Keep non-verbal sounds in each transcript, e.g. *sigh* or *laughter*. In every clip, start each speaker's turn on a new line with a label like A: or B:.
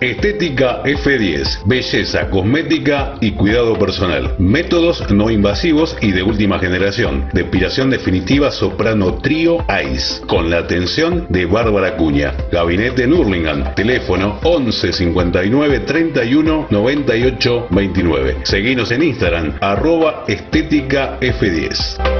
A: Estética F10, belleza, cosmética y cuidado personal. Métodos no invasivos y de última generación. Depilación definitiva soprano trío ICE, con la atención de Bárbara Cuña. Gabinete en Hurlingham, teléfono 11 59 31 98 29. Seguinos en Instagram, arroba estética F10.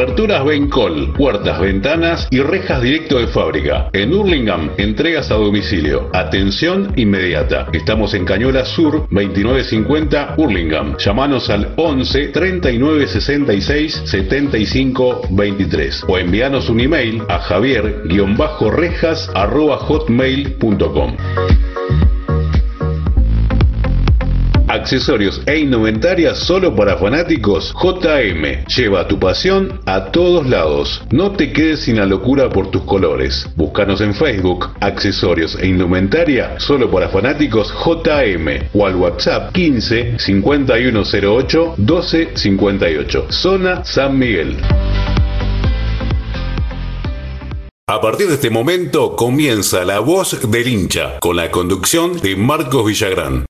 A: Aberturas Bencol, puertas, ventanas y rejas directo de fábrica. En Hurlingham, entregas a domicilio. Atención inmediata. Estamos en Cañola Sur, 2950 Hurlingham. Llámanos al 11 39 66 75 23 o envíanos un email a javier-rejas accesorios e indumentaria solo para fanáticos, JM. Lleva tu pasión a todos lados. No te quedes sin la locura por tus colores. Búscanos en Facebook, accesorios e indumentaria solo para fanáticos JM o al WhatsApp 15 5108 1258. Zona San Miguel. A partir de este momento comienza La Voz del Hincha, con la conducción de Marcos Villagrán.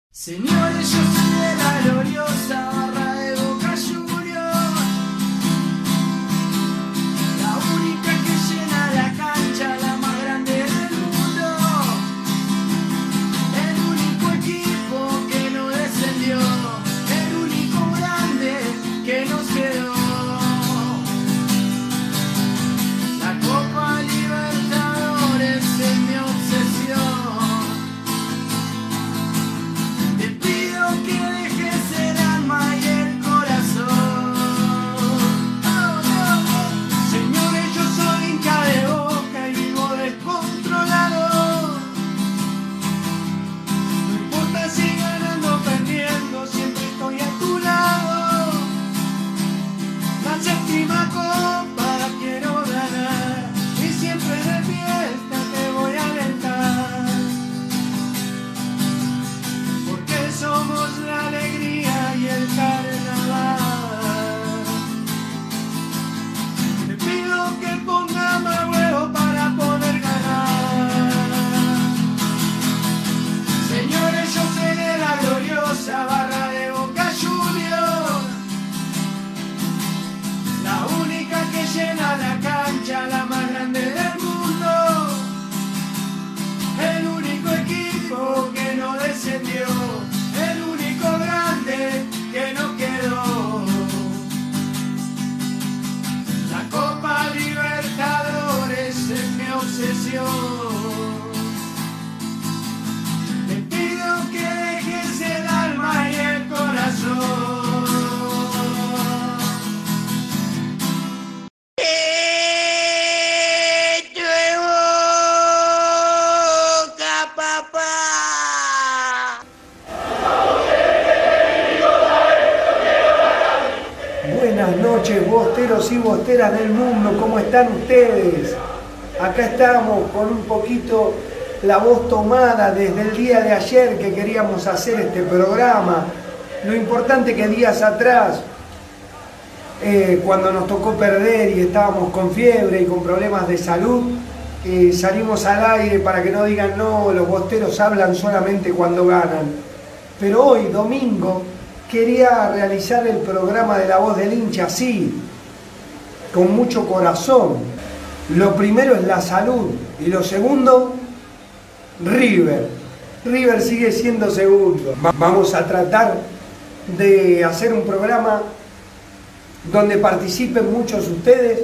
B: Del mundo, ¿cómo están ustedes? Acá estamos con un poquito la voz tomada desde el día de ayer que queríamos hacer este programa. Lo importante que días atrás, eh, cuando nos tocó perder y estábamos con fiebre y con problemas de salud, eh, salimos al aire para que no digan no, los bosteros hablan solamente cuando ganan. Pero hoy, domingo, quería realizar el programa de la voz del hincha así, con mucho corazón. Lo primero es la salud y lo segundo, River. River sigue siendo segundo. Vamos a tratar de hacer un programa donde participen muchos ustedes,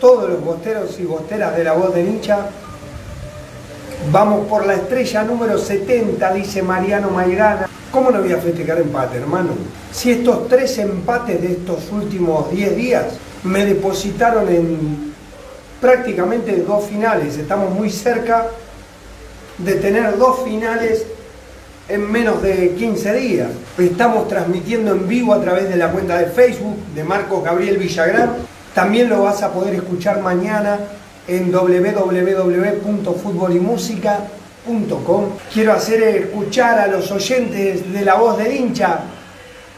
B: todos los bosteros y bosteras de la voz del hincha. Vamos por la estrella número 70, dice Mariano Mairana. ¿Cómo no voy a festejar empate, hermano? Si estos tres empates de estos últimos 10 días me depositaron en prácticamente dos finales, estamos muy cerca de tener dos finales en menos de 15 días. Estamos transmitiendo en vivo a través de la cuenta de Facebook de Marcos Gabriel Villagrán. También lo vas a poder escuchar mañana en www.futbolymusica.com. Quiero hacer escuchar a los oyentes de la voz del hincha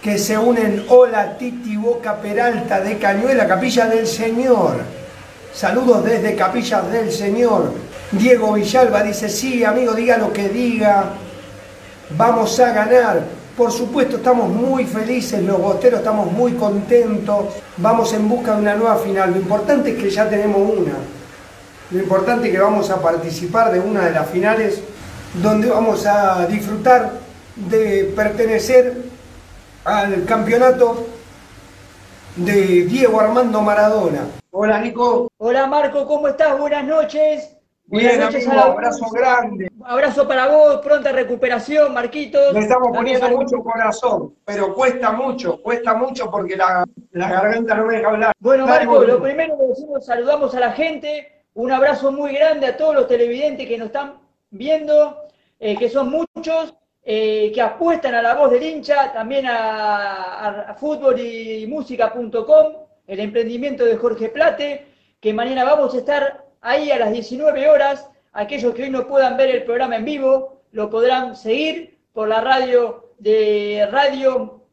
B: que se unen Hola Titi Boca Peralta de Cañuela, Capilla del Señor. Saludos desde Capillas del Señor. Diego Villalba dice, sí, amigo, diga lo que diga vamos a ganar. Por supuesto, estamos muy felices, los bosteros estamos muy contentos, vamos en busca de una nueva final. Lo importante es que ya tenemos una. Lo importante es que vamos a participar de una de las finales donde vamos a disfrutar de pertenecer al campeonato de Diego Armando Maradona.
C: Hola Nico.
D: Hola Marco, ¿cómo estás? Buenas noches.
C: Bien, amigo, abrazo grande.
D: Abrazo para vos, pronta recuperación, Marquitos.
C: Le estamos poniendo mucho corazón, pero cuesta mucho, cuesta mucho porque la, garganta no me deja hablar.
D: Bueno, Marco, lo primero que decimos, saludamos a la gente, un abrazo muy grande a todos los televidentes que nos están viendo, eh, que son muchos, eh, que apuestan a la voz del hincha, también a, a, y música.com, el emprendimiento de Jorge Plate, que mañana vamos a estar ahí a las 19 horas. Aquellos que hoy no puedan ver el programa en vivo lo podrán seguir por la radio de radio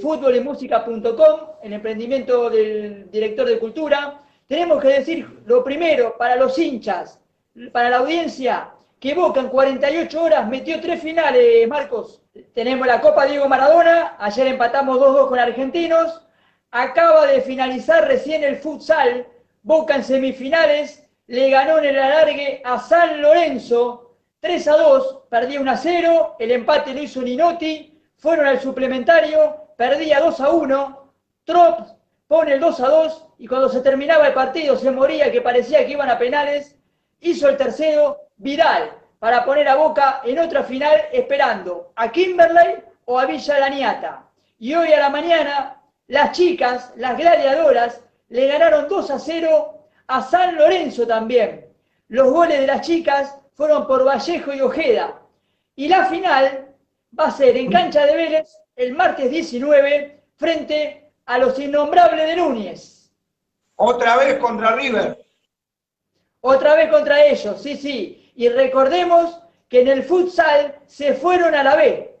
D: fútbol y música.com, el emprendimiento del director de cultura. Tenemos que decir lo primero para los hinchas, para la audiencia, que Boca en 48 horas metió tres finales, Marcos. Tenemos la Copa Diego Maradona, ayer empatamos 2-2 con Argentinos, acaba de finalizar recién el futsal, Boca en semifinales le ganó en el alargue a San Lorenzo 3 a 2, perdía 1 a 0, el empate lo hizo Ninotti, fueron al suplementario, perdía 2 a 1, Trop pone el 2 a 2 y cuando se terminaba el partido se moría que parecía que iban a penales, hizo el tercero Vidal para poner a Boca en otra final esperando a Kimberley o a Villa Laniata. Y hoy a la mañana las chicas, las gladiadoras, le ganaron 2 a 0 a San Lorenzo también. Los goles de las chicas fueron por Vallejo y Ojeda. Y la final va a ser en cancha de Vélez el martes 19 frente a los innombrables de Núñez.
C: Otra vez contra River.
D: Otra vez contra ellos, sí, sí. Y recordemos que en el futsal se fueron a la B.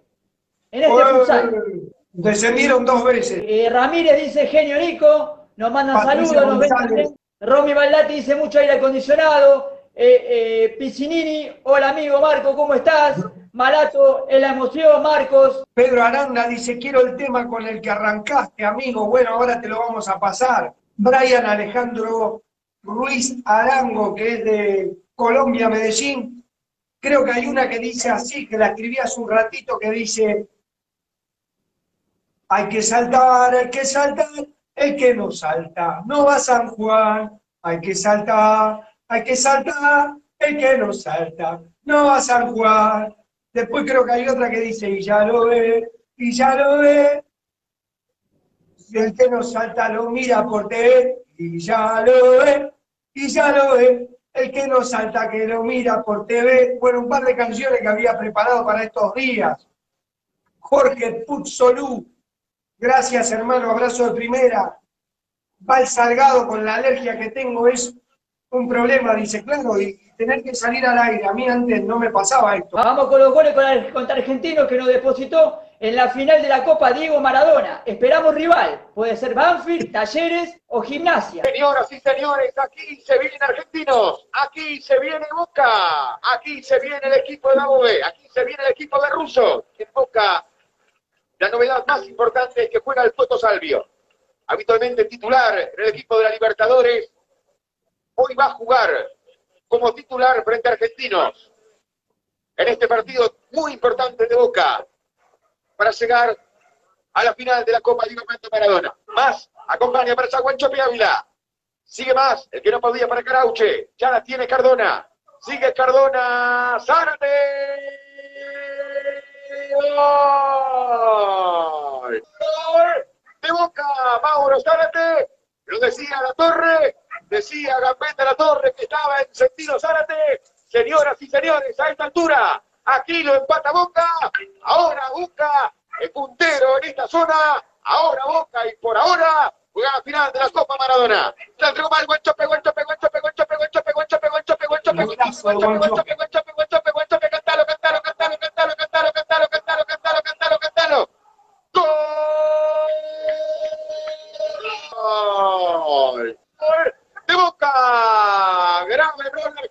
D: En este futsal.
C: Descendieron dos veces.
D: Eh, Ramírez dice genio Nico, nos mandan saludos, nos Romy Baldati dice mucho aire acondicionado. Eh, eh, hola amigo Marco, ¿cómo estás? Malato, en la emoción, Marcos.
C: Pedro Aranda dice, quiero el tema con el que arrancaste, amigo. Bueno, ahora te lo vamos a pasar. Brian Alejandro Ruiz Arango, que es de Colombia, Medellín. Creo que hay una que dice así, que la escribí hace un ratito, que dice, hay que saltar, hay que saltar, el que no salta no va a San Juan, hay que saltar, hay que saltar, el que no salta no va a San Juan. Después creo que hay otra que dice, y ya lo ve, y ya lo ve. El que no salta lo mira por TV, y ya lo ve, y ya lo ve. El que no salta que lo mira por TV. Bueno, un par de canciones que había preparado para estos días. Jorge Putzolú, Gracias, hermano, abrazo de primera. Val Salgado, con la alergia que tengo, es un problema, dice, claro, y tener que salir al aire. A mí antes no me pasaba esto.
D: Vamos con los goles contra Argentinos que nos depositó en la final de la Copa Diego Maradona. Esperamos rival. Puede ser Banfield, Talleres o Gimnasia.
E: Señoras y señores, aquí se vienen argentinos, aquí se viene Boca, aquí se viene el equipo de la aquí se viene el equipo de Russo. En Boca, la novedad más importante es que juega el Toto Salvio. Habitualmente titular en el equipo de la Libertadores. Hoy va a jugar como titular frente a Argentinos. En este partido muy importante de Boca para llegar a la final de la Copa Diego Armando Maradona. Más, acompaña para Chaguancho Ávila. Sigue más, el que no podía para Carauche. Ya la tiene Cardona. Sigue Cardona. Zárate. De Boca, Mauro Zárate. Lo decía La Torre. Decía Gambetta La Torre que estaba en sentido Zárate. Señoras y señores, a esta altura Aquí lo empata Boca. Ahora Boca el puntero en esta zona. Ahora Boca y por ahora juega la final de la Copa Maradona. Cantalo, cantalo, cantalo, cantalo, cantalo, cantalo, cantalo, cantalo, cantalo, cantalo. ¡Gol! ¡Gol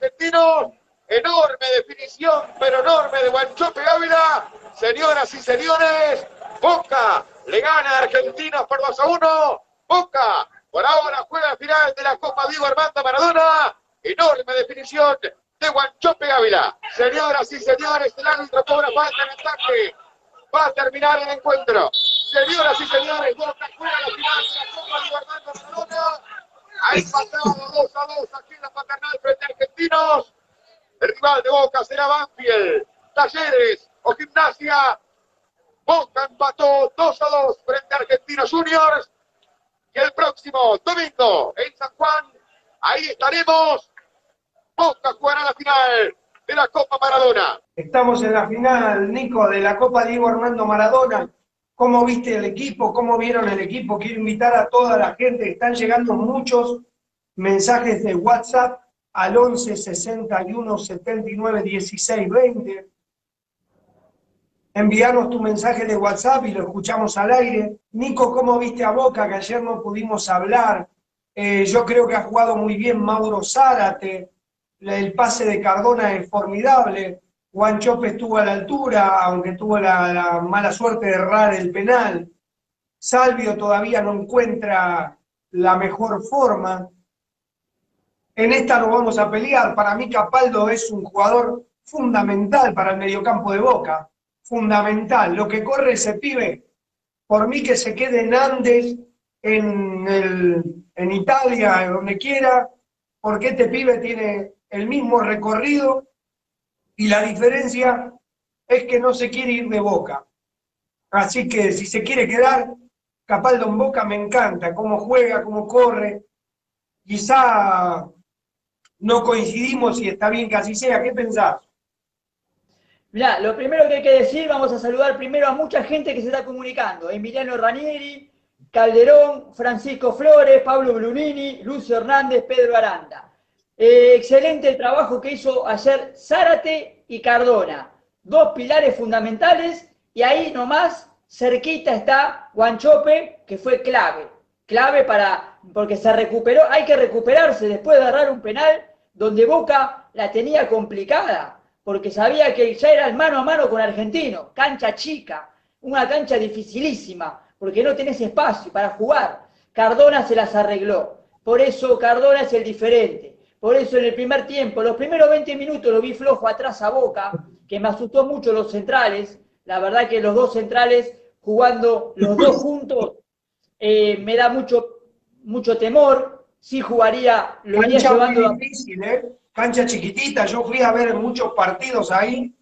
E: argentino enorme definición, pero enorme de Guanchope Ávila. Señoras y señores, Boca le gana a Argentina por 2 a 1. Boca por ahora juega final de la Copa Diego Armando Maradona. Enorme definición de Guanchope Ávila. Señoras y señores, el árbitro cobra falta en ataque. Va a terminar el encuentro. Señoras y señores, Boca juega la final de la Copa Diego Armando Maradona. Ha empatado 2 a 2 aquí en la paternal frente a Argentinos. El rival de Boca será Banfield, Talleres o Gimnasia. Boca empató 2 a 2 frente a Argentinos Juniors. Y el próximo domingo en San Juan, ahí estaremos. Boca jugará la final de la Copa Maradona.
C: Estamos en la final, Nico, de la Copa Diego Armando Maradona. ¿Cómo viste el equipo? ¿Cómo vieron el equipo? Quiero invitar a toda la gente. Están llegando muchos mensajes de WhatsApp al 11 61 79 16 20. Envíanos tu mensaje de WhatsApp y lo escuchamos al aire. Nico, ¿cómo viste a Boca? Que ayer no pudimos hablar. Eh, yo creo que ha jugado muy bien Mauro Zárate. El pase de Cardona es formidable. Juan Chope estuvo a la altura, aunque tuvo la mala suerte de errar el penal. Salvio todavía no encuentra la mejor forma. En esta no vamos a pelear. Para mí Capaldo es un jugador fundamental para el mediocampo de Boca. Fundamental. Lo que corre ese pibe, por mí que se quede en Andes, en, en Italia, donde quiera, porque este pibe tiene el mismo recorrido y la diferencia es que no se quiere ir de Boca. Así que si se quiere quedar, Capaldo en Boca me encanta, cómo juega, cómo corre. Quizá no coincidimos y está bien que así sea. ¿Qué pensás?
D: Mirá, lo primero que hay que decir, vamos a saludar primero a mucha gente que se está comunicando. Emiliano Ranieri, Calderón, Francisco Flores, Pablo Brunini, Lucio Hernández, Pedro Aranda. Eh, excelente el trabajo que hizo ayer Zárate y Cardona. Dos pilares fundamentales y ahí nomás cerquita está Guanchope, que fue clave. Clave para, porque se recuperó, hay que recuperarse después de agarrar un penal donde Boca la tenía complicada, porque sabía que ya era el mano a mano con Argentino, cancha chica, una cancha dificilísima, porque no tenés espacio para jugar. Cardona se las arregló. Por eso Cardona es el diferente. Por eso en el primer tiempo, los primeros 20 minutos lo vi flojo atrás a Boca, que me asustó mucho los centrales. La verdad que los dos centrales jugando los dos juntos eh, me da mucho, mucho temor sí jugaría, lo
C: Cancha llevando. difícil, ¿eh? Cancha chiquitita, yo fui a ver muchos partidos ahí.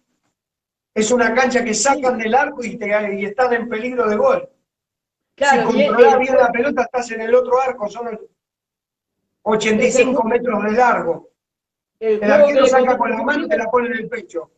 C: Es una cancha que sacan del arco y, te, y están en peligro de gol. Claro, si controlas bien la pelota, estás en el otro arco, son 85 metros de largo. El, el arquero saca con la mano y te la pone en el pecho.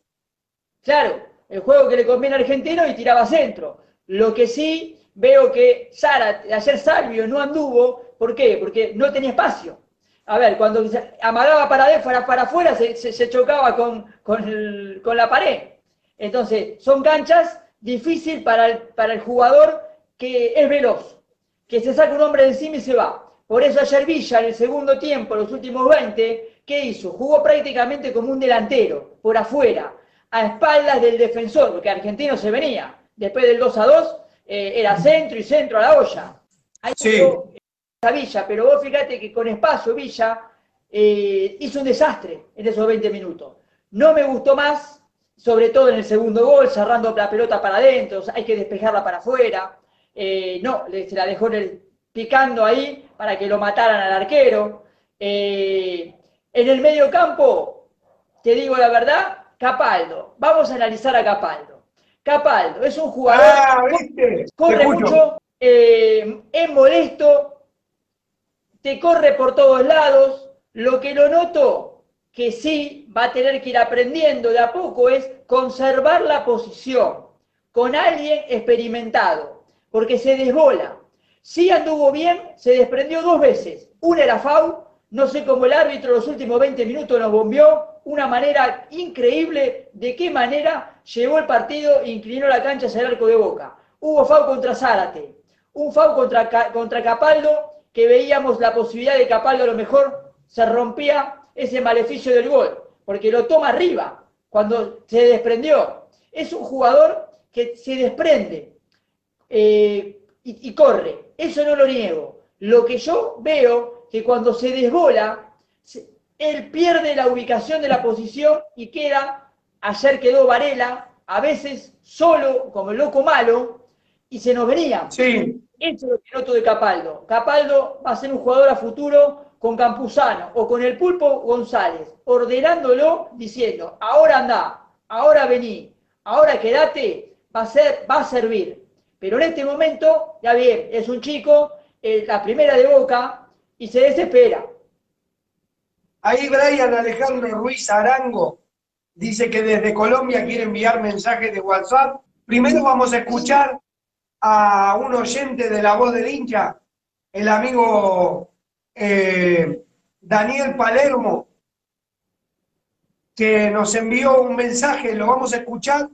D: Claro, el juego que le conviene a Argentino y tiraba centro. Lo que sí veo que Sara, ayer Salvio no anduvo ¿Por qué? Porque no tenía espacio. A ver, cuando amaraba para, para, para afuera se, chocaba con, con, la pared. Entonces, son canchas difícil para el, para el jugador que es veloz, que se saca un hombre de encima y se va. Por eso ayer Villa, en el segundo tiempo, los últimos 20, ¿qué hizo? Jugó prácticamente como un delantero, por afuera, a espaldas del defensor, porque Argentino se venía. Después del 2 a 2, eh, era centro y centro a la olla. Ahí
C: Sí.
D: jugó a Villa, pero vos fíjate que con espacio Villa eh, hizo un desastre en esos 20 minutos. No me gustó más, sobre todo en el segundo gol, cerrando la pelota para adentro, o sea, hay que despejarla para afuera. Eh, no, se la dejó en el- picando ahí para que lo mataran al arquero. Eh, en el medio campo, te digo la verdad, Capaldo. Vamos a analizar a Capaldo. Capaldo es un jugador
C: Ah,
D: corre mucho, es molesto, te corre por todos lados. Lo que lo noto que sí va a tener que ir aprendiendo de a poco es conservar la posición con alguien experimentado, porque se desbola. Sí anduvo bien, se desprendió dos veces. Una era FAU, no sé cómo el árbitro los últimos 20 minutos nos bombeó, una manera increíble de qué manera llevó el partido e inclinó la cancha hacia el arco de Boca. Hubo FAU contra Zárate, un FAU contra, contra Capaldo, que veíamos la posibilidad de Capaldo a lo mejor se rompía ese maleficio del gol, porque lo toma arriba cuando se desprendió. Es un jugador que se desprende eh, y, corre, eso no lo niego. Lo que yo veo que cuando se desbola, él pierde la ubicación de la posición y queda, ayer quedó Varela, a veces solo, como el loco malo, y se nos venía.
C: Sí,
D: Eso es que noto de Capaldo. Capaldo va a ser un jugador a futuro con Campuzano o con el Pulpo González, ordenándolo, diciendo, ahora anda, ahora vení, ahora quédate, va a, va a servir. Pero en este momento, ya bien, es un chico, eh, la primera de boca, y se desespera.
C: ahí Brian Alejandro Ruiz Arango dice que desde Colombia quiere enviar mensajes de WhatsApp. Primero vamos a escuchar a un oyente de la voz del hincha, el amigo eh, Daniel Palermo, que nos envió un mensaje, lo vamos a escuchar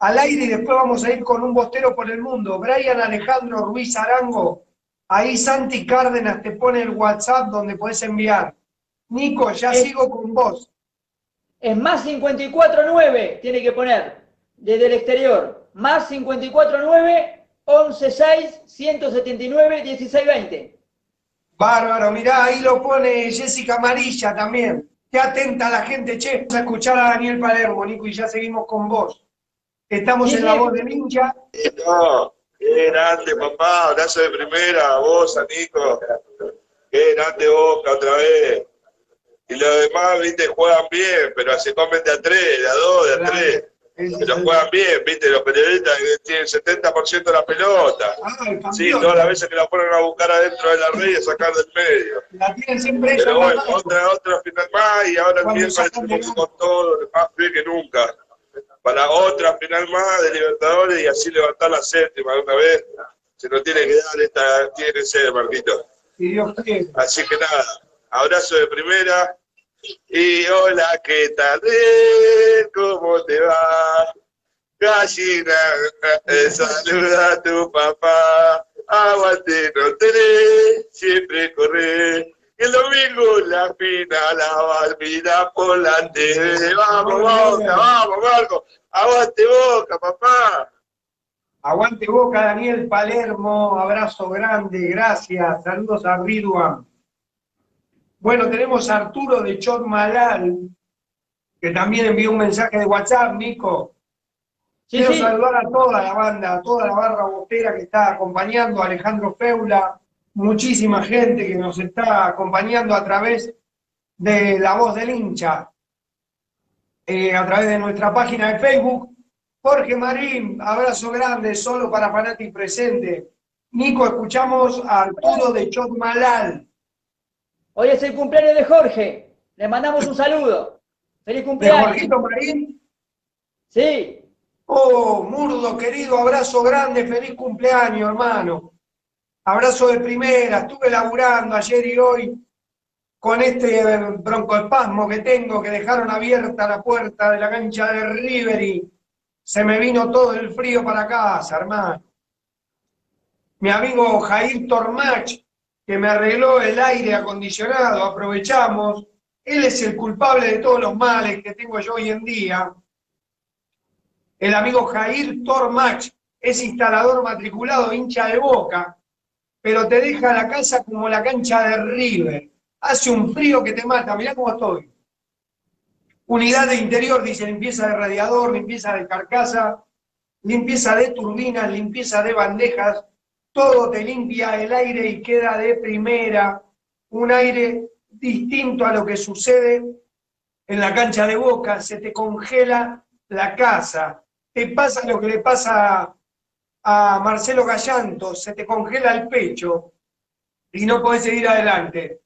C: al aire y después vamos a ir con un bostero por el mundo. Brian Alejandro Ruiz Arango, ahí Santi Cárdenas te pone el WhatsApp donde puedes enviar. Nico, ya sigo con vos.
D: Es más 54.9, tiene que poner, desde el exterior. Más 54.9, 11.6, 179, 16.20.
C: Bárbaro, mirá, ahí lo pone Jessica Amarilla también. Qué atenta la gente, che. Vamos a escuchar a Daniel Palermo, Nico, y ya seguimos con vos. Estamos en la voz del hincha.
F: No, qué grande, papá. Abrazo de primera, a vos, a Nico. Qué grande Boca otra vez. Y los demás, viste, juegan bien, pero se comen de a tres, de a dos, de a tres. Pero
C: el-
F: juegan bien, viste, los periodistas que tienen 70% de la pelota.
C: Ah.
F: Sí, todas las veces que la ponen a buscar adentro de la red y a sacar del medio.
C: La tienen siempre.
F: Pero bueno,
C: ¿no?
F: otra, otra final más y ahora el miércoles tenemos que con todo, más fe que nunca. Para otra final más de Libertadores y así levantar la séptima de una vez. Se nos tiene que dar esta, tiene que ser, Marquito. Así que nada, abrazo de primera. Y hola, ¿qué tal? Eh, ¿Cómo te va? Gallina, eh, saluda a tu papá. Aguante, no tenés, siempre corre. El domingo la final, la barbina por la TV. Vamos, Boca, vamos, Marco. Aguante Boca, papá.
C: Aguante boca, Daniel Palermo. Abrazo grande, gracias. Saludos a Ridwan. Bueno, tenemos a Arturo de Chot Malal, que también envió un mensaje de WhatsApp, Nico. Quiero
D: sí.
C: saludar a toda la banda, a toda la barra botera que está acompañando, a Alejandro Feula, muchísima gente que nos está acompañando a través de la voz del hincha, eh, a través de nuestra página de Facebook. Jorge Marín, abrazo grande, solo para Fanati presente. Nico, escuchamos a Arturo de Chotmalal.
D: Hoy es el cumpleaños de Jorge. Le mandamos un saludo. Feliz
C: ¿De
D: cumpleaños.
C: Jorgito Marín?
D: Sí,
C: Oh, Murdo, querido, abrazo grande, feliz cumpleaños, hermano. Abrazo de primera, estuve laburando ayer y hoy con este broncoespasmo que tengo, que dejaron abierta la puerta de la cancha de River y se me vino todo el frío para casa, hermano. Mi amigo Jair Tormach, que me arregló el aire acondicionado, aprovechamos. Él es el culpable de todos los males que tengo yo hoy en día. El amigo Jair Tormach es instalador matriculado, hincha de boca, pero te deja la casa como la cancha de River. Hace un frío que te mata, mirá cómo estoy. Unidad de interior, dice limpieza de radiador, limpieza de carcasa, limpieza de turbinas, limpieza de bandejas, todo te limpia el aire y queda de primera, un aire distinto a lo que sucede en la cancha de boca, se te congela la casa, te pasa lo que le pasa a Marcelo Gallanto, se te congela el pecho y no podés seguir adelante.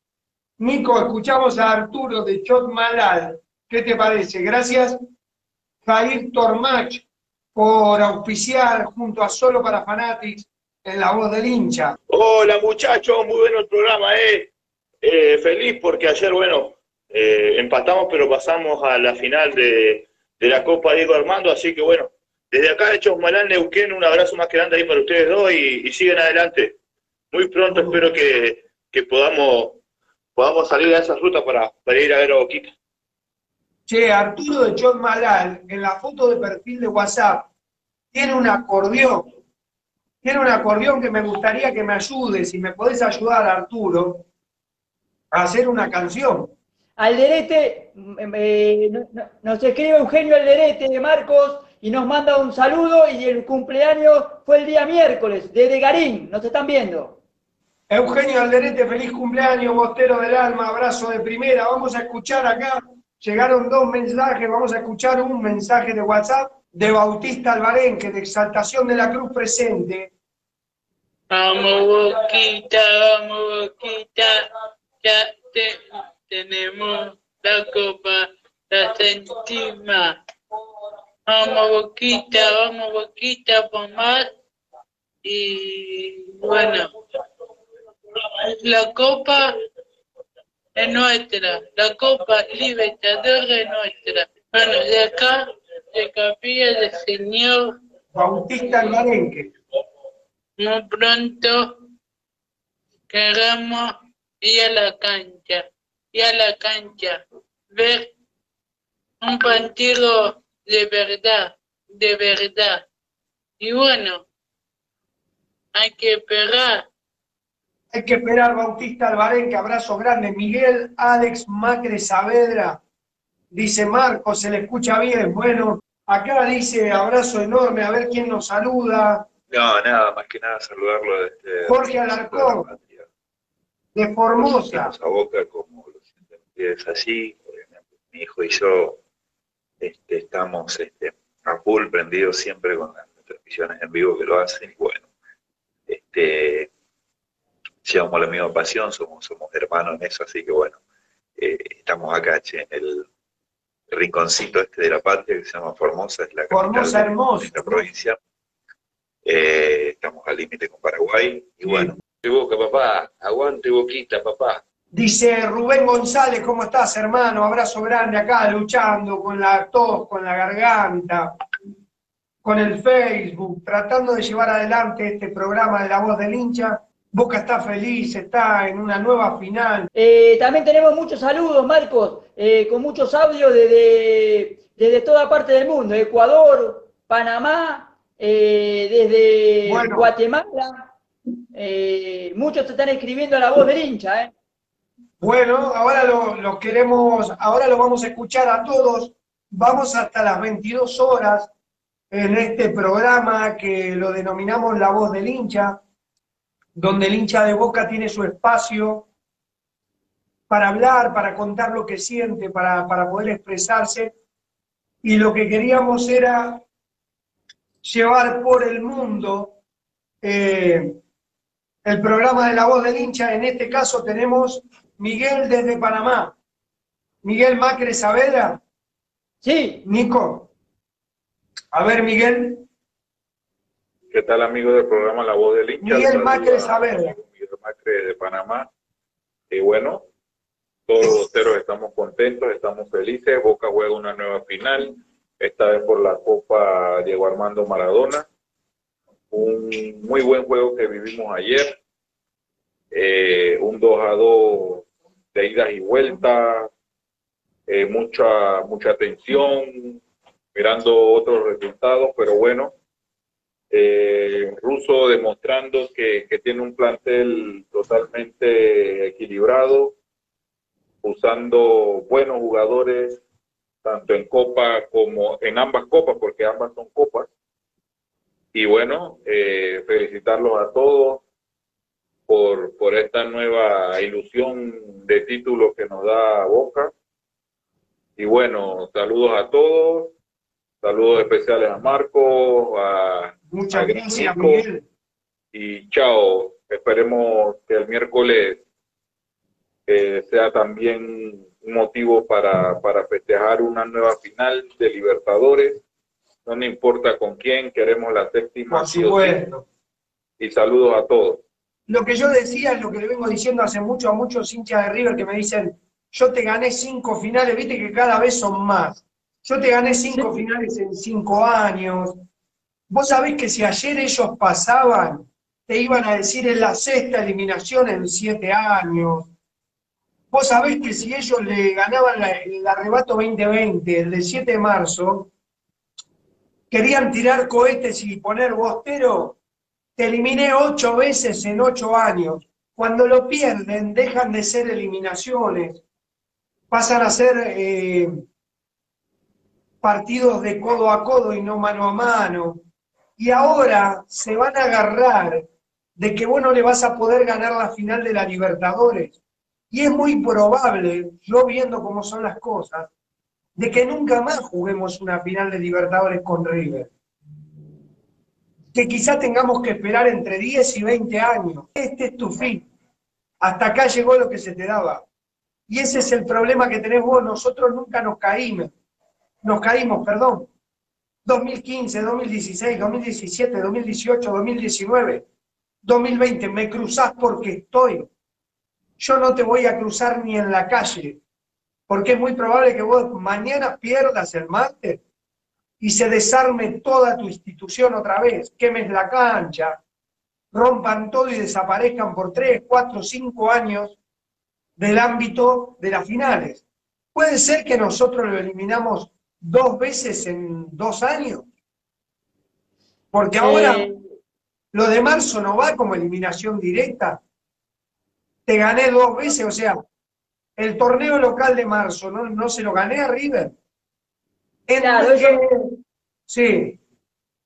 C: Nico, escuchamos a Arturo de Chot Malal. ¿Qué te parece? Gracias, Jair Tormach, por auspiciar junto a Solo para Fanatics en la voz del hincha.
G: Hola muchachos, muy bueno el programa, eh. eh feliz porque ayer, bueno, eh, empatamos pero pasamos a la final de, de la Copa Diego Armando, así que bueno, desde acá de Chosmalán, Neuquén, un abrazo más grande ahí para ustedes dos y, siguen adelante. Muy pronto espero que, podamos, podamos salir a esa ruta para, para ir a ver a Boquita.
C: Che, Arturo de Chosmalán, en la foto de perfil de WhatsApp, tiene un acordeón. Tiene un acordeón que me gustaría que me ayude, si me podés ayudar, Arturo, a hacer una canción.
D: Alderete, eh, nos escribe Eugenio Alderete de Marcos, y nos manda un saludo y el cumpleaños fue el día miércoles, de Garín, nos están viendo.
C: Eugenio Alderete, feliz cumpleaños, Bostero del Alma, abrazo de primera. Vamos a escuchar acá, llegaron dos mensajes, vamos a escuchar un mensaje de WhatsApp de Bautista Albarenque, de Exaltación de la Cruz Presente.
H: Vamos, Boquita, vamos, Boquita, ya tenemos la copa, la sentimos. Vamos Boquita, vamos Boquita por. Y bueno, la copa es nuestra, la copa libertadora es nuestra. Bueno, de acá, de Capilla del Señor
C: Bautista Almarenque.
H: Muy pronto queremos ir a la cancha, ir a la cancha, ver un partido de verdad, de verdad. Y bueno, hay que esperar.
C: Hay que esperar, Bautista Albarenque, abrazo grande. Miguel Alex Macre Saavedra, dice Marco, se le escucha bien. Bueno, acá dice abrazo enorme, a ver quién nos saluda.
I: No, nada, más que nada saludarlo desde...
C: Jorge Alarcón, de Formosa.
I: A Boca como lo sienten ustedes así, mi hijo y yo este, estamos este, a full prendidos siempre con las transmisiones en vivo que lo hacen y bueno, este, llevamos la misma pasión, somos, somos hermanos en eso, así que bueno, eh, estamos acá en el rinconcito este de la patria que se llama Formosa, es la
C: capital
I: de esta provincia. Eh, estamos al límite con Paraguay y bueno.
G: Boca, papá, aguante boquita, papá.
C: Dice Rubén González, ¿cómo estás, hermano? Abrazo grande acá, luchando con la tos, con la garganta, con el Facebook, tratando de llevar adelante este programa de La Voz del Hincha. Boca está feliz, está en una nueva final.
D: Eh, también tenemos muchos saludos, Marcos, eh, con muchos audios desde, desde toda parte del mundo, Ecuador, Panamá, eh, desde Guatemala. muchos te están escribiendo a La Voz del Hincha, ¿eh?
C: Bueno, ahora lo, queremos, ahora lo vamos a escuchar a todos. Vamos hasta las 22 horas en este programa que lo denominamos La Voz del Hincha, donde el hincha de boca tiene su espacio para hablar, para contar lo que siente, para, poder expresarse. Y lo que queríamos era llevar por el mundo eh, el programa de La Voz del Hincha. En este caso tenemos Miguel desde Panamá. Miguel Macre Saavedra.
D: Sí.
C: Nico. A ver, Miguel.
I: ¿Qué tal, amigo del programa La Voz del Hincha?
C: Miguel Macre Saavedra.
I: Miguel Macre de Panamá. Y bueno, todos los boteros estamos contentos, estamos felices. Boca juega una nueva final. esta vez por la Copa Diego Armando Maradona. Un muy buen juego que vivimos ayer. Eh, un 2 a 2 de idas y vueltas, eh, mucha, mucha tensión, mirando otros resultados, pero bueno, eh, Russo demostrando que, tiene un plantel totalmente equilibrado, usando buenos jugadores, tanto en Copa como en ambas copas, porque ambas son copas. Y bueno, eh, felicitarlos a todos por, por esta nueva ilusión de títulos que nos da Boca. Y bueno, saludos a todos, saludos especiales a Marco, a...
C: Muchas gracias, Miguel.
I: Y chao, esperemos que el miércoles eh, sea también un motivo para, para festejar una nueva final de Libertadores. No me importa con quién, queremos la séptima.
C: Por supuesto.
I: Y saludos a todos.
C: Lo que yo decía es lo que le vengo diciendo hace mucho a muchos hinchas de River que me dicen, yo te gané cinco finales, viste que cada vez son más. Yo te gané cinco finales en cinco años. Vos sabés que si ayer ellos pasaban, te iban a decir en la sexta eliminación en siete años. Vos sabés que si ellos le ganaban el arrebato 2020, el del 7 de marzo, querían tirar cohetes y poner bostero, te eliminé ocho veces en ocho años. Cuando lo pierden, dejan de ser eliminaciones, pasan a ser eh, partidos de codo a codo y no mano a mano. Y ahora se van a agarrar de que vos no le vas a poder ganar la final de la Libertadores. Y es muy probable, yo viendo cómo son las cosas, de que nunca más juguemos una final de Libertadores con River que quizá tengamos que esperar entre 10 y 20 años. Este es tu fin. Hasta acá llegó lo que se te daba. Y ese es el problema que tenés vos. Nosotros nunca nos caímos. Nos caímos, perdón. 2015, 2016, 2017, 2018, 2019, 2020. Me cruzás porque estoy. Yo no te voy a cruzar ni en la calle. Porque es muy probable que vos mañana pierdas el máster y se desarme toda tu institución otra vez, quemes la cancha, rompan todo y desaparezcan por tres, cuatro, cinco años del ámbito de las finales. Puede ser que nosotros lo eliminamos dos veces en dos años, porque ahora lo de marzo no va como eliminación directa. Te gané dos veces, o sea, el torneo local de marzo no, no se lo gané a River
D: Claro, ellos, sí.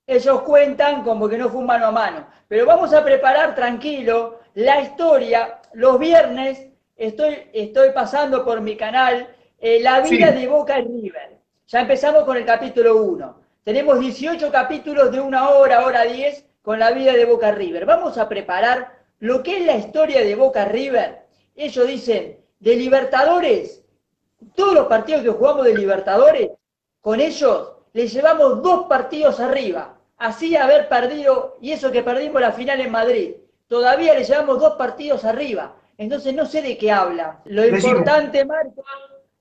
D: ellos cuentan como que no fue un mano a mano. Pero vamos a preparar tranquilo la historia. Los viernes estoy, estoy pasando por mi canal eh, La vida de Boca River. Ya empezamos con el capítulo 1. Tenemos 18 capítulos de una hora, hora 10, con la vida de Boca River. Vamos a preparar lo que es la historia de Boca River. Ellos dicen, de Libertadores, todos los partidos que jugamos de Libertadores, con ellos le llevamos dos partidos arriba. Así haber perdido, y eso que perdimos la final en Madrid, todavía le llevamos dos partidos arriba. Entonces no sé de qué habla. Lo importante, Marco,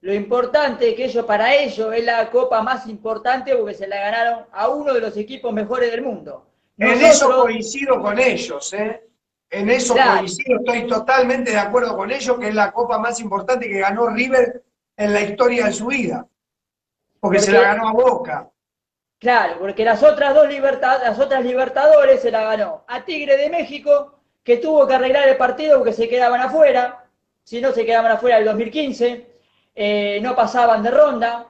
D: lo importante que ellos, para ellos, es la copa más importante porque se la ganaron a uno de los equipos mejores del mundo.
C: en eso coincido con ellos, ¿eh? En eso coincido, estoy totalmente de acuerdo con ellos, que es la copa más importante que ganó River en la historia de su vida. Porque, se la ganó a Boca.
D: Claro, porque las otras dos libertad, las otras Libertadores se la ganó a Tigre de México, que tuvo que arreglar el partido porque se quedaban afuera, si no se quedaban afuera el 2015, eh, no pasaban de ronda.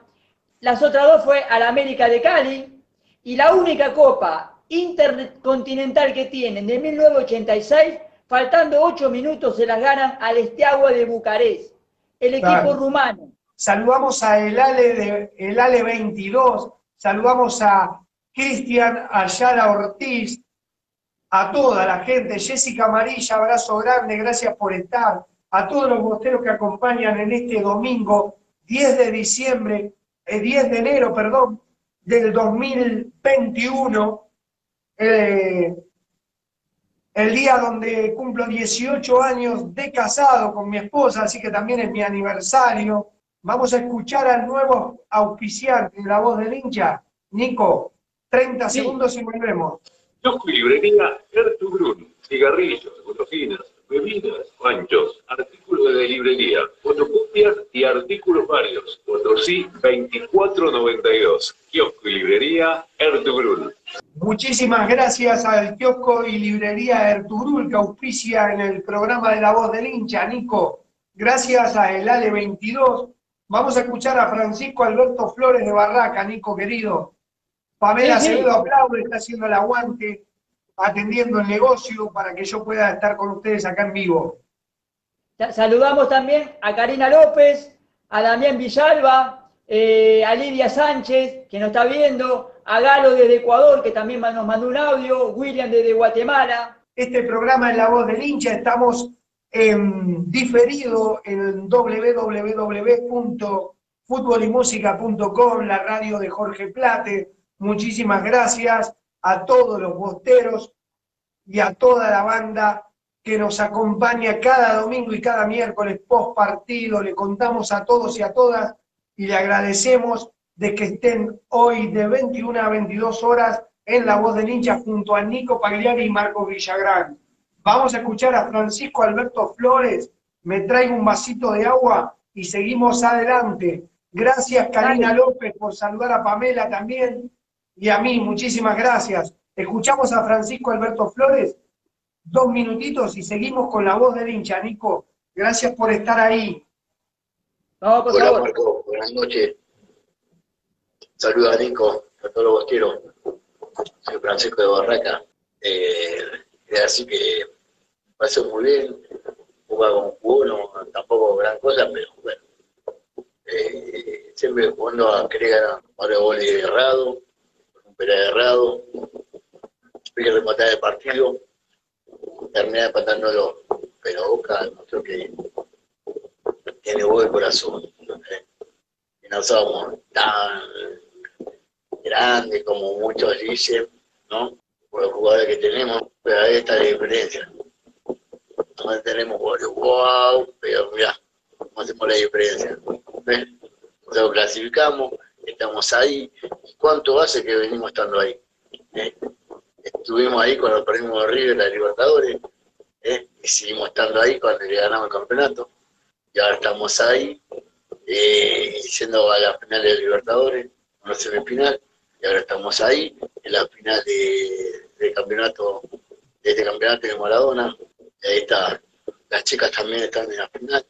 D: Las otras dos fue al América de Cali, y la única copa intercontinental que tienen de 1986, faltando ocho minutos, se las ganan al Esteagua de Bucarest, el equipo rumano.
C: Saludamos a el Ale, de, el Ale 22, saludamos a Cristian Ayala Ortiz, a toda la gente, Jessica Amarilla, abrazo grande, gracias por estar, a todos los bosteros que acompañan en este domingo 10 de diciembre, el eh, 10 de enero, perdón, del 2021, eh, el día donde cumplo 18 años de casado con mi esposa, así que también es mi aniversario Vamos a escuchar al nuevo auspiciante de la voz del hincha, Nico. 30 segundos y volvemos.
I: Kiosco y librería Ertugrul, cigarrillos, golosinas, bebidas, panchos, artículos de librería, fotocopias y artículos varios. Potosí 2492. Kiosco y librería Ertugrul.
C: Muchísimas gracias al kiosco y librería Ertugrul que auspicia en el programa de La Voz del Hincha, Nico. Gracias a el Ale 22. Vamos a escuchar a Francisco Alberto Flores de Barraca, Nico querido. Pamela
D: Sí, sí.
C: Acevedo aplaude, está haciendo el aguante, atendiendo el negocio para que yo pueda estar con ustedes acá en vivo.
D: Sa- Saludamos también a Karina López, a Damián Villalba, eh, a Lidia Sánchez, que nos está viendo, a Galo desde Ecuador, que también nos mandó un audio, William desde Guatemala.
C: Este programa es La Voz del Hincha, estamos en diferido en www.futbolymusica.com, la radio de Jorge Plate. Muchísimas gracias a todos los bosteros y a toda la banda que nos acompaña cada domingo y cada miércoles post partido. Le contamos a todos y a todas y le agradecemos de que estén hoy de 21 a 22 horas en La Voz del Hincha junto a Nico Pagliari y Marco Villagrán. Vamos a escuchar a Francisco Alberto Flores. Me traigo un vasito de agua y seguimos adelante. Gracias, Karina López, por saludar a Pamela también y a mí. Muchísimas gracias. Escuchamos a Francisco Alberto Flores. Dos minutitos y seguimos con la voz del hincha, Nico. Gracias por estar ahí.
D: Por
J: Hola
D: favor.
J: Marco, buenas noches. Saludos a Nico, a todos los bosteros. Soy Francisco de Barraca. Eh, es así que pasó muy bien. Jugaba como jugó, no, tampoco gran cosa, pero bueno. Eh, siempre jugando a querer ganar. Ahora gol errado, un penal errado. Fui a rematar el partido. Terminé empatándolo, pero Boca demostró que tiene buen corazón. ¿eh? Y no somos tan grandes como muchos dicen, ¿no? Por los jugadores que tenemos, pero ahí está la diferencia. No tenemos jugadores wow, pero mira, no hacemos la diferencia. ¿ves? Nosotros clasificamos, estamos ahí. ¿Y cuánto hace que venimos estando ahí? ¿eh? Estuvimos ahí cuando perdimos River la Libertadores, ¿eh? y seguimos estando ahí cuando le ganamos el campeonato y ahora estamos ahí, eh, yendo a la final de Libertadores, una semifinal, y ahora estamos ahí, en la final de, campeonato, de este campeonato de Maradona, ahí está, las chicas también están en la final,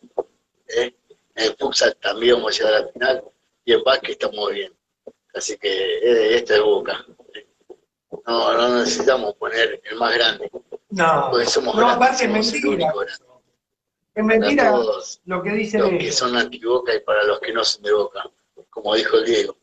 J: ¿eh? en el futsal también vamos a a la final, y en básquet estamos bien, así que esto es Boca. No, no necesitamos poner el más grande,
C: No,
J: porque somos
C: no,
J: grandes,
C: es
J: somos el
C: mentira.
J: único grande.
C: Es mentira
J: todos
C: lo que dice
J: los que son anti-Boca y para los que no son de Boca, como dijo el Diego.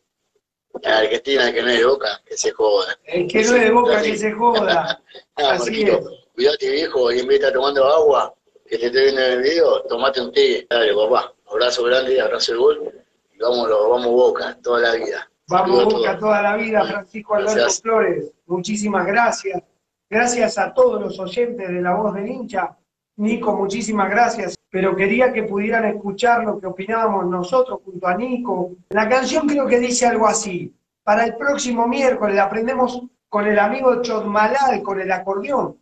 J: En Argentina, que no es de Boca, que se joda.
C: El que no es de boca que se joda. *laughs*
J: Ah,
C: Así
J: Marquito, cuidate viejo, y en vez de estar tomando agua, que te esté viendo en el video, tomate un té. Dale, papá, abrazo grande, abrazo de gol, y vámonos, vamos Boca, toda la vida.
C: Vamos
J: Saludos a
C: Boca toda la vida, Francisco Alberto
J: Gracias.
C: Flores. Muchísimas gracias. Gracias a todos los oyentes de La Voz del Hincha. Nico, muchísimas gracias. Pero quería que pudieran escuchar lo que opinábamos nosotros junto a Nico. La canción creo que dice algo así. Para el próximo miércoles aprendemos con el amigo Chotmalal, con el acordeón.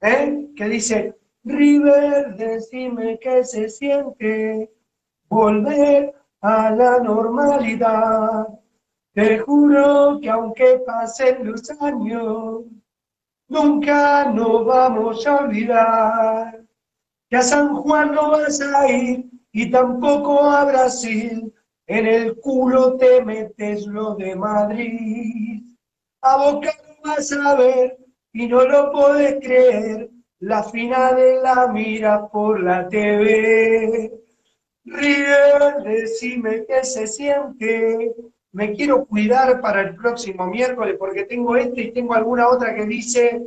C: ¿Eh? Que dice, River, decime qué se siente volver a la normalidad. Te juro que aunque pasen los años, nunca nos vamos a olvidar. Que a San Juan no vas a ir y tampoco a Brasil. En el culo te metes lo de Madrid. A Boca no vas a ver y no lo podés creer. La final de la mira por la TV. River, decime qué se siente. Me quiero cuidar para el próximo miércoles porque tengo este y tengo alguna otra que dice,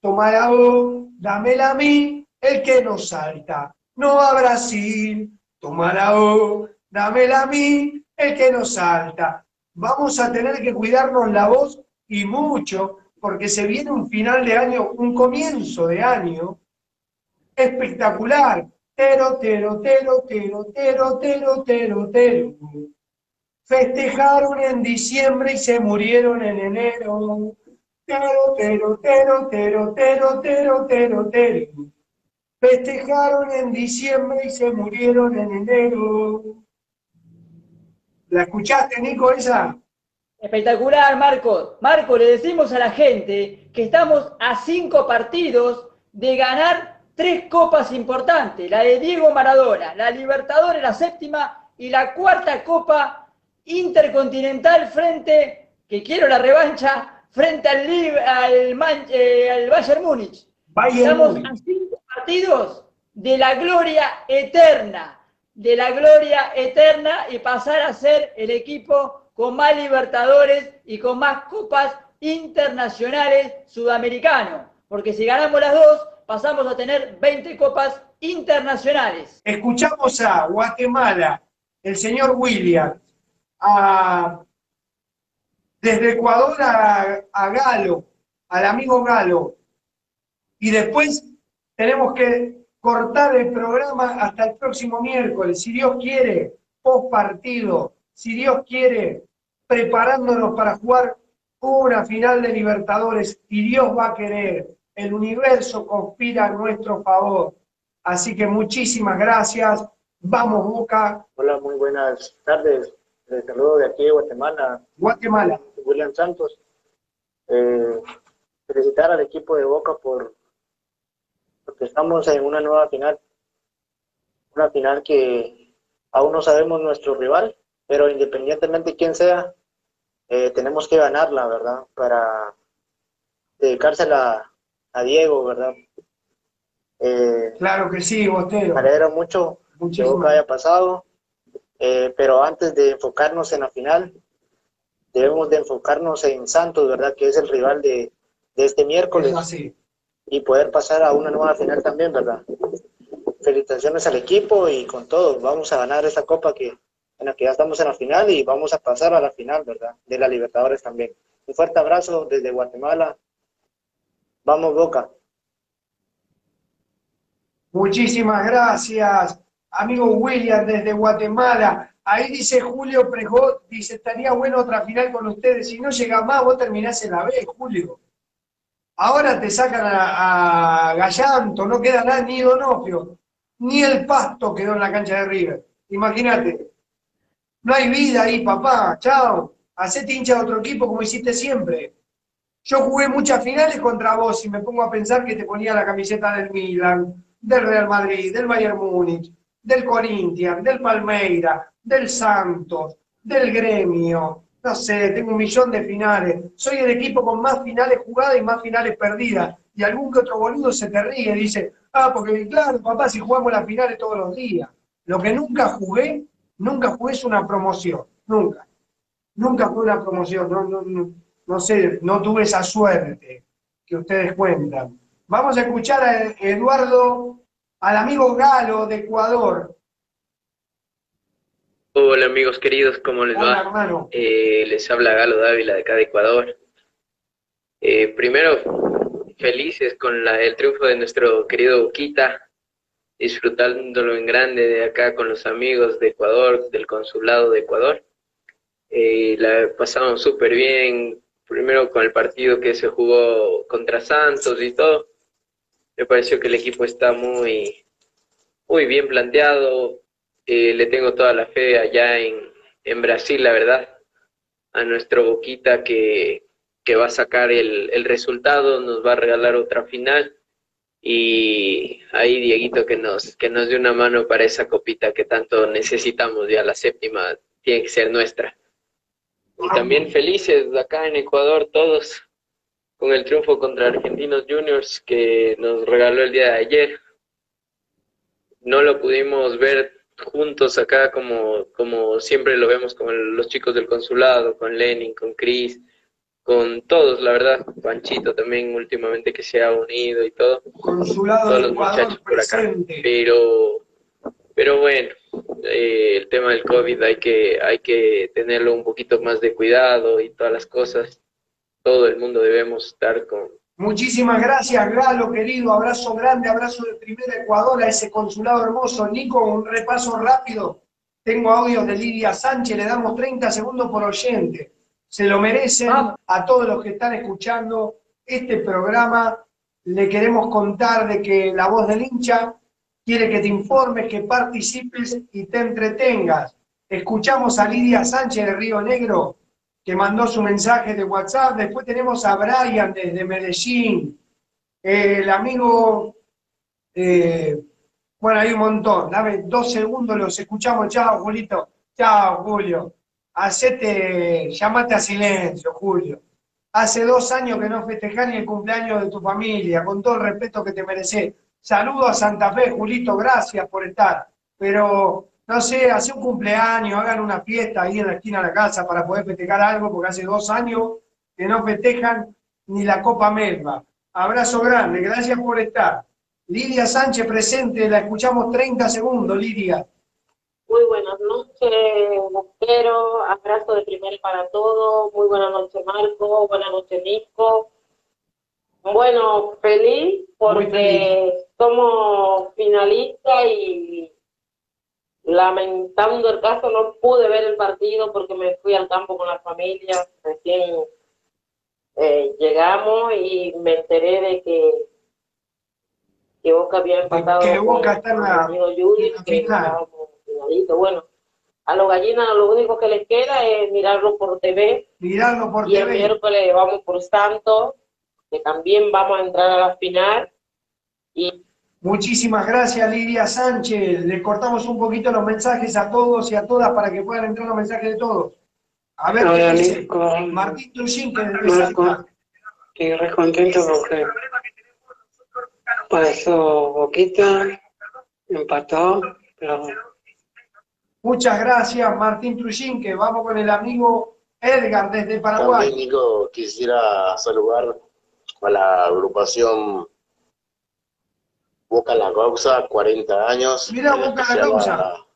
C: tomala vos, dámela a mí, el que nos salta. No a Brasil, tomala vos, dámela a mí, el que nos salta. Vamos a tener que cuidarnos la voz y mucho porque se viene un final de año, un comienzo de año espectacular. Tero, tero, tero, tero, tero, tero, tero, tero. Festejaron en diciembre y se murieron en enero. Tero, tero, tero, tero, tero, tero, tero, tero. Festejaron en diciembre y se murieron en enero. ¿La escuchaste, Nico, esa?
D: Espectacular, Marco. Marco, le decimos a la gente que estamos a cinco partidos de ganar tres copas importantes. La de Diego Maradona, la Libertadores, la séptima y la cuarta copa intercontinental frente, que quiero la revancha, frente al, Liv- al, Man- eh, al Bayern Múnich. Estamos a cinco partidos de la gloria eterna, de la gloria eterna y pasar a ser el equipo con más libertadores y con más copas internacionales sudamericanos. Porque si ganamos las dos, pasamos a tener 20 copas internacionales.
C: Escuchamos a Guatemala, el señor William, a- desde Ecuador a, a Galo, al amigo Galo, y después tenemos que cortar el programa hasta el próximo miércoles, si Dios quiere, post partido, si Dios quiere, preparándonos para jugar una final de Libertadores, y Dios va a querer, el universo conspira a nuestro favor. Así que muchísimas gracias. Vamos, Boca,
K: Hola, muy buenas tardes. Les saludo de aquí de Guatemala,
C: Guatemala.
K: William Santos. Eh, felicitar al equipo de Boca por porque estamos en una nueva final. Una final que aún no sabemos nuestro rival, pero independientemente de quién sea, eh, tenemos que ganarla, ¿verdad? Para dedicársela a Diego, ¿verdad? Eh,
C: Claro que sí, Bostero.
K: me alegra mucho que
C: Muchísimas
K: Boca haya pasado, eh, pero antes de enfocarnos en la final, debemos de enfocarnos en Santos, ¿verdad? Que es el rival de, de este miércoles
C: Es así.
K: y poder pasar a una nueva final también, ¿verdad? Felicitaciones al equipo y con todo, vamos a ganar esta copa que en la que ya estamos en la final y vamos a pasar a la final, ¿verdad? De la Libertadores también. Un fuerte abrazo desde Guatemala. Vamos Boca.
C: Muchísimas gracias, amigo William desde Guatemala. Ahí dice Julio Prejot, dice, estaría bueno otra final con ustedes. Si no llega más, vos terminás en la B, Julio. Ahora te sacan a, a Gallanto, no queda nada, ni Donofrio, ni el pasto quedó en la cancha de River. Imagínate. No hay vida ahí, papá. Chao. Hacete hincha de otro equipo como hiciste siempre. Yo jugué muchas finales contra vos y me pongo a pensar que te ponía la camiseta del Milan, del Real Madrid, del Bayern Múnich, del Corinthians, del Palmeira, del Santos, del Gremio. No sé, tengo un millón de finales. Soy el equipo con más finales jugadas y más finales perdidas. Y algún que otro boludo se te ríe y dice, ah, porque claro, papá, si jugamos las finales todos los días. Lo que nunca jugué, nunca jugué es una promoción. Nunca. Nunca fue una promoción. No sé, no tuve esa suerte que ustedes cuentan. Vamos a escuchar a Eduardo, al amigo Galo de Ecuador.
L: Hola amigos queridos, ¿cómo les
C: Hola,
L: va?
C: hermano.
L: Eh, les habla Galo Dávila de acá de Ecuador. Eh, primero, felices con la- el triunfo de nuestro querido Boquita, disfrutándolo en grande de acá con los amigos de Ecuador, del consulado de Ecuador. Eh, la pasamos súper bien, primero con el partido que se jugó contra Santos y todo. Me pareció que el equipo está muy, muy bien planteado, eh, le tengo toda la fe allá en, en Brasil, la verdad, a nuestro Boquita que, que va a sacar el, el resultado, nos va a regalar otra final y ahí Dieguito que nos, que nos dé una mano para esa copita que tanto necesitamos, ya la séptima tiene que ser nuestra. Y también felices acá en Ecuador todos con el triunfo contra Argentinos Juniors que nos regaló el día de ayer. No lo pudimos ver juntos acá como, como siempre lo vemos con los chicos del consulado, con Lenin, con Chris, con todos, la verdad, Panchito también últimamente que se ha unido y todo,
C: Consulado
L: todos los
C: Ecuador
L: muchachos por acá.
C: presente.
L: Pero, pero bueno, eh, el tema del COVID hay que, hay que tenerlo un poquito más de cuidado y todas las cosas. Todo el mundo debemos estar con,
C: Muchísimas gracias, Galo, querido. Abrazo grande, abrazo de primera Ecuador a ese consulado hermoso. Nico, un repaso rápido. Tengo audios de Lidia Sánchez, le damos 30 segundos por oyente. Se lo merecen a todos los que están escuchando este programa. Le queremos contar de que la voz del hincha quiere que te informes, que participes y te entretengas. Escuchamos a Lidia Sánchez de Río Negro, que mandó su mensaje de WhatsApp. Después tenemos a Brian desde Medellín. el amigo, eh, bueno, hay un montón. Dame dos segundos, los escuchamos. Chao, Julito. Chao, Julio. Hacete, llamate a silencio, Julio. Hace dos años que no festejás ni el cumpleaños de tu familia, con todo el respeto que te mereces. Saludo a Santa Fe, Julito, gracias por estar. Pero, no sé, hace un cumpleaños, hagan una fiesta ahí en la esquina de la casa para poder festejar algo, porque hace dos años que no festejan ni la Copa Melba. Abrazo grande, gracias por estar. Lidia Sánchez presente, la escuchamos 30 segundos, Lidia.
M: Muy buenas noches, Mosquero. Abrazo de primero para todos. Muy buenas noches, Marco. Buenas noches, Nico. Bueno, feliz porque somos finalistas y lamentando el caso no pude ver el partido porque me fui al campo con la familia. Recién eh, llegamos y me enteré de que, que Boca había empatado
C: que Boca está en la,
M: que bueno, a los gallinas lo único que les queda es mirarlo por TV.
C: Mirarlo por
M: y
C: TV.
M: el miércoles vamos por Santos, que también vamos a entrar a la final. Y
C: Muchísimas gracias, Lidia Sánchez. Le cortamos un poquito los mensajes a todos y a todas para que puedan entrar los mensajes de todos. A ver, ¿qué dice? Martín Trujín, que debe saltar.
N: Estoy re contento porque pasó Boquita, empató, pero
C: Muchas gracias, Martín Trujín, que vamos con el amigo Edgar desde Paraguay.
J: También, Nico, quisiera saludar a la agrupación Boca La Causa, 40 años.
C: Mira, Boca La Causa.
J: A,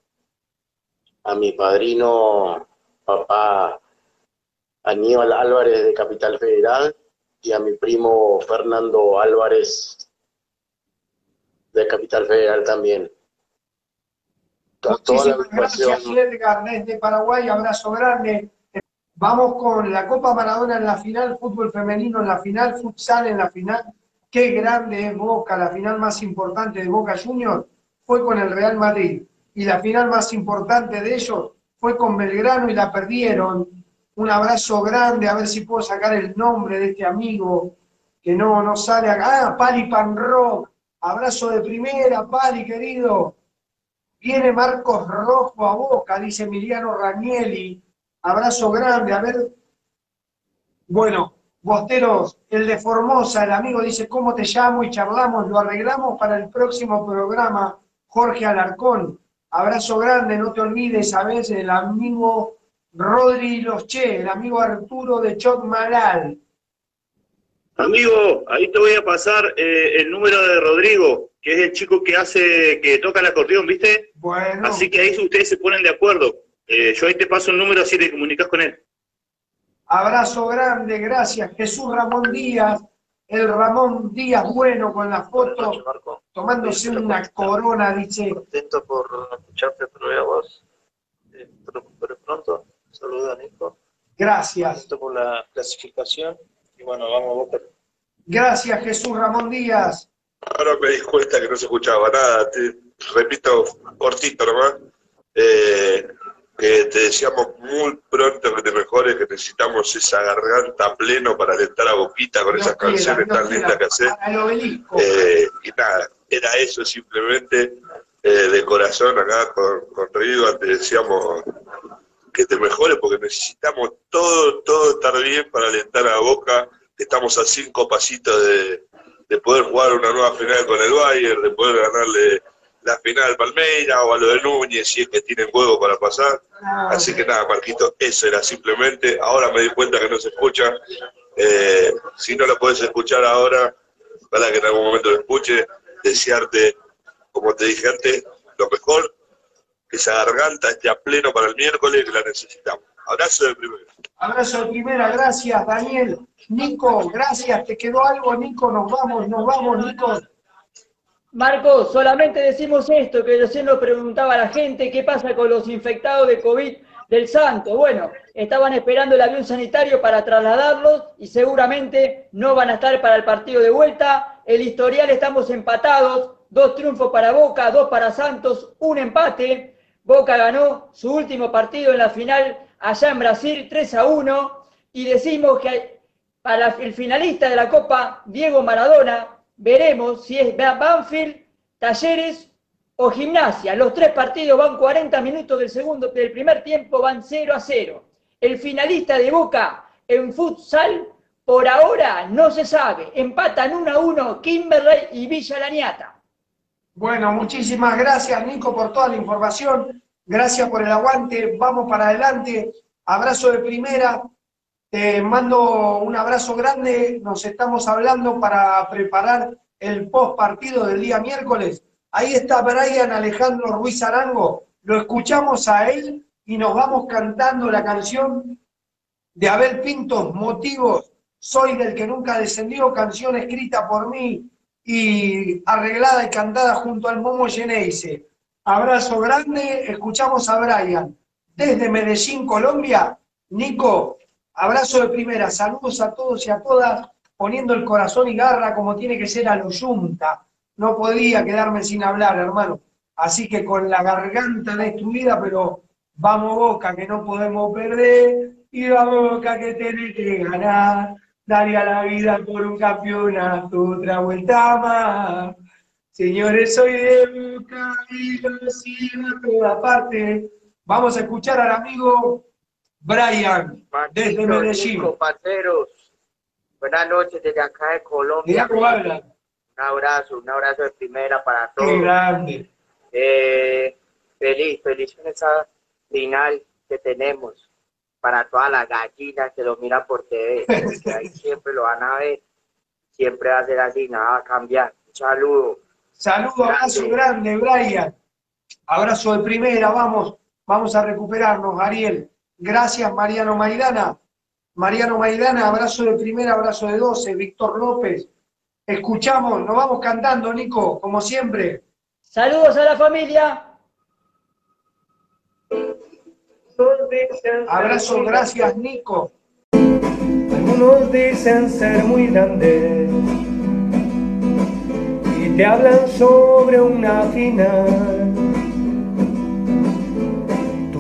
J: a mi padrino, papá Aníbal Álvarez de Capital Federal y a mi primo Fernando Álvarez de Capital Federal también.
C: Muchísimas gracias, Edgar, desde Paraguay. Abrazo grande. Vamos con la Copa Maradona en la final, fútbol femenino en la final, futsal en la final. Qué grande es Boca, la final más importante de Boca Juniors fue con el Real Madrid. Y la final más importante de ellos fue con Belgrano y la perdieron. Un abrazo grande, a ver si puedo sacar el nombre de este amigo que no, no sale acá. Ah, Pali Panrock. Abrazo de primera, Pali, querido. Viene Marcos Rojo a Boca, dice Emiliano Ranielli. Abrazo grande, a ver. Bueno, Bosteros, el de Formosa, el amigo dice, ¿cómo te llamo? Y charlamos, lo arreglamos para el próximo programa, Jorge Alarcón. Abrazo grande, no te olvides, a veces el amigo Rodri Losche, el amigo Arturo de Chotmalal.
G: Amigo, ahí te voy a pasar eh, el número de Rodrigo, que es el chico que hace, que toca el acordeón, ¿viste?
C: Bueno.
G: Así que ahí ustedes se ponen de acuerdo. Eh, yo ahí te paso el número así te comunicas con él.
C: Abrazo grande, gracias. Jesús Ramón Díaz, el Ramón Díaz bueno con la foto, tomándose una corona, dice.
O: Contento por escucharte otra vez a vos. Eh, recuperes pronto. Saludos a Nico.
C: Gracias.
O: Contento por la clasificación. Y bueno, vamos a Boca.
C: Gracias, Jesús Ramón Díaz.
F: Ahora me di cuenta que no se escuchaba nada. Te repito cortito nomás. Eh, que te deseamos muy pronto que te mejores, que necesitamos esa garganta pleno para alentar a Boquita con esas canciones tan lindas que haces. Eh, y nada, era eso simplemente eh, de corazón acá con, con te deseamos que te mejores porque necesitamos todo, todo estar bien para alentar a Boca, estamos a cinco pasitos de, de poder jugar una nueva final con el Bayern, de poder ganarle la final al Palmeiras o a lo de Núñez, si es que tienen juego para pasar. Así que nada, Marquito, eso era simplemente. Ahora me di cuenta que no se escucha. Eh, si no lo puedes escuchar ahora, ojalá que en algún momento lo escuche. Desearte, como te dije antes, lo mejor, que esa garganta esté a pleno para el miércoles, que la necesitamos. Abrazo de primera.
C: Abrazo de primera, gracias Daniel. Nico, gracias. ¿Te quedó algo, Nico? Nos vamos, nos vamos, Nico.
D: Marco, solamente decimos esto, que recién nos preguntaba la gente, ¿qué pasa con los infectados de COVID del Santo? Bueno, estaban esperando el avión sanitario para trasladarlos y seguramente no van a estar para el partido de vuelta. El historial estamos empatados, dos triunfos para Boca, dos para Santos, un empate. Boca ganó su último partido en la final allá en Brasil, 3 a 1, y decimos que para el finalista de la Copa, Diego Maradona, veremos si es Banfield, Talleres o Gimnasia. Los tres partidos van 40 minutos del segundo, del primer tiempo van 0 a 0. El finalista de Boca en futsal, por ahora no se sabe. Empatan 1 a 1 Kimberley y Villa Laniata.
C: Bueno, muchísimas gracias, Nico, por toda la información. Gracias por el aguante. Vamos para adelante. Abrazo de primera. Te mando un abrazo grande. Nos estamos hablando para preparar el post partido del día miércoles. Ahí está Brian Alejandro Ruiz Arango. Lo escuchamos a él y nos vamos cantando la canción de Abel Pintos, Motivos. Soy del que nunca descendió, canción escrita por mí y arreglada y cantada junto al Momo Geneise. Abrazo grande, escuchamos a Brian. Desde Medellín, Colombia, Nico, abrazo de primera, saludos a todos y a todas, poniendo el corazón y garra como tiene que ser a lo yunta. No podía quedarme sin hablar, hermano. Así que con la garganta destruida, pero vamos Boca, que no podemos perder, y vamos Boca, que tiene que ganar. Daría la vida por un campeonato, otra vuelta más. Señores, soy de Boca y lo sigo a toda parte. Vamos a escuchar al amigo Brian, desde Medellín.
P: Compañeros, buenas noches desde acá de Colombia. Un abrazo, un abrazo de primera para todos.
C: Qué grande.
P: Eh, feliz, feliz en esa final que tenemos para todas las gallinas que lo miran por TV, *laughs* porque ahí siempre lo van a ver, siempre va a ser así, nada va a cambiar. Un saludo.
C: Saludo, abrazo grande, Brian. Abrazo de primera, vamos, vamos a recuperarnos, Ariel. Gracias, Mariano Maidana. Mariano Maidana, abrazo de primera, abrazo de doce. Víctor López. Escuchamos, nos vamos cantando, Nico, como siempre.
D: Saludos a la familia.
C: Abrazo, gracias, Nico.
Q: Algunos dicen ser muy grandes y te hablan sobre una final.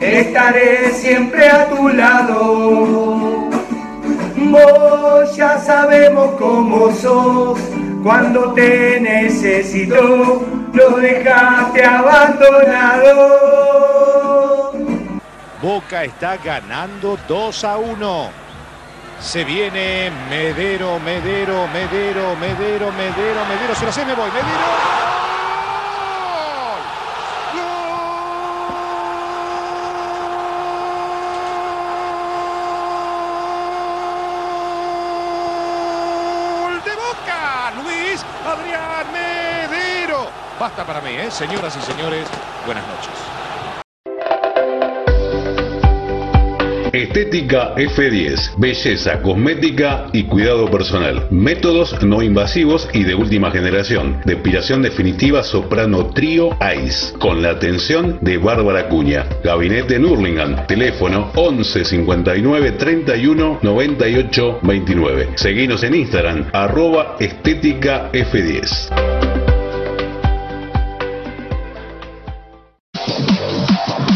Q: estaré siempre a tu lado. Vos ya sabemos cómo sos, cuando te necesito, lo dejaste abandonado.
R: Boca está ganando 2 a 1. Se viene Medero, Medero, Medero, Medero, Medero, Medero. Se lo sé, me voy. Medero. Gol de Boca. Luis Adrián Medero. Basta para mí, ¿eh? Señoras y señores, buenas noches.
A: Estética F10, belleza, cosmética y cuidado personal. Métodos no invasivos y de última generación. Depilación definitiva soprano trío ICE. Con la atención de Bárbara Cuña. Gabinete en Hurlingham. Teléfono 11 59 31 98 29. Seguinos en Instagram, arroba estética F10.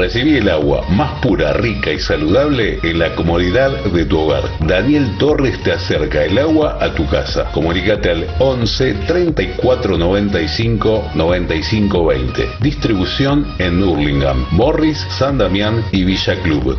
A: Recibí el agua más pura, rica y saludable en la comodidad de tu hogar. Daniel Torres te acerca el agua a tu casa. Comunicate al 11 34 95 95 20. Distribución en Hurlingham, Morris, San Damián y Villa Club.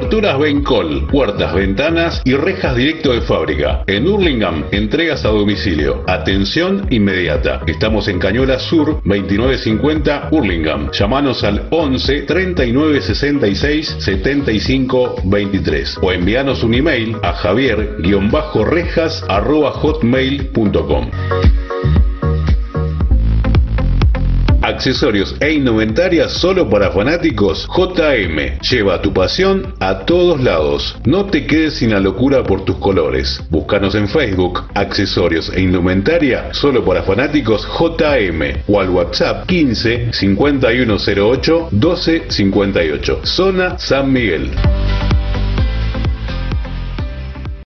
A: Aberturas Bencol, puertas, ventanas y rejas directo de fábrica. En Hurlingham, entregas a domicilio. Atención inmediata. Estamos en Cañola Sur, 2950 Hurlingham. Llámanos al 11 39 66 75 23 o envíanos un email a javier-rejas arroba hotmail.com. Accesorios e indumentaria solo para fanáticos JM. Lleva tu pasión a todos lados. No te quedes sin la locura por tus colores. Búscanos en Facebook, Accesorios e indumentaria solo para fanáticos JM o al WhatsApp 15 5108 1258. Zona San Miguel.